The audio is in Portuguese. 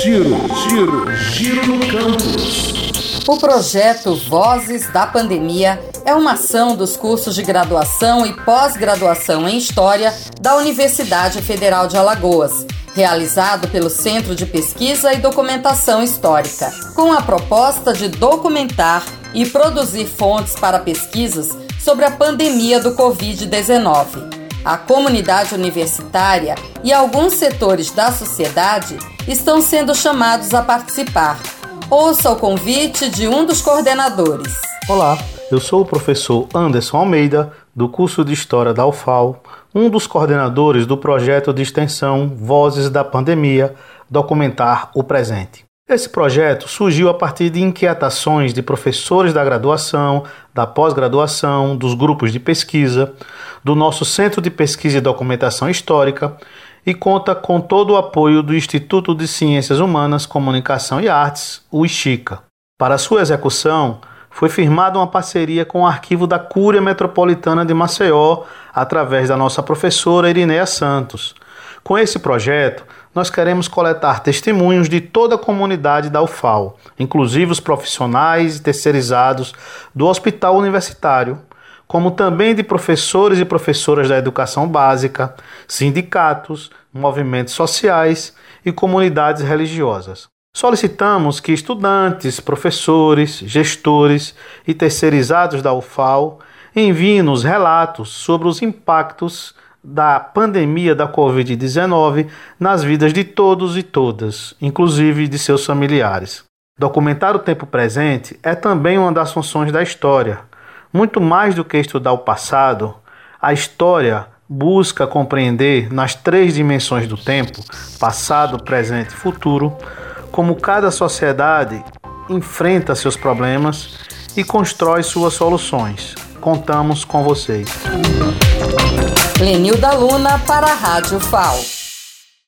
Giro, giro, giro no campus. O projeto Vozes da Pandemia é uma ação dos cursos de graduação e pós-graduação em História da Universidade Federal de Alagoas, realizado pelo Centro de Pesquisa e Documentação Histórica, com a proposta de documentar e produzir fontes para pesquisas sobre a pandemia do Covid-19. A comunidade universitária e alguns setores da sociedade estão sendo chamados a participar Ouça o convite de um dos coordenadores. Olá, eu sou o professor Anderson Almeida, do curso de História da UFAL, um dos coordenadores do projeto de extensão Vozes da Pandemia Documentar o Presente. Esse projeto surgiu a partir de inquietações de professores da graduação, da pós-graduação, dos grupos de pesquisa, do nosso Centro de Pesquisa e Documentação Histórica e conta com todo o apoio do Instituto de Ciências Humanas, Comunicação e Artes, o ICHICA. Para sua execução, foi firmada uma parceria com o Arquivo da Cúria Metropolitana de Maceió, através da nossa professora Irineia Santos. Com esse projeto, nós queremos coletar testemunhos de toda a comunidade da UFAL, inclusive os profissionais e terceirizados do Hospital Universitário, como também de professores e professoras da educação básica, sindicatos, movimentos sociais e comunidades religiosas. Solicitamos que estudantes, professores, gestores e terceirizados da UFAL enviem-nos relatos sobre os impactos da pandemia da Covid-19 nas vidas de todos e todas, inclusive de seus familiares. Documentar o tempo presente é também uma das funções da história, muito mais do que estudar o passado, a história busca compreender nas três dimensões do tempo passado, presente e futuro como cada sociedade enfrenta seus problemas e constrói suas soluções. Contamos com vocês. Lenilda Luna para a Rádio FAO.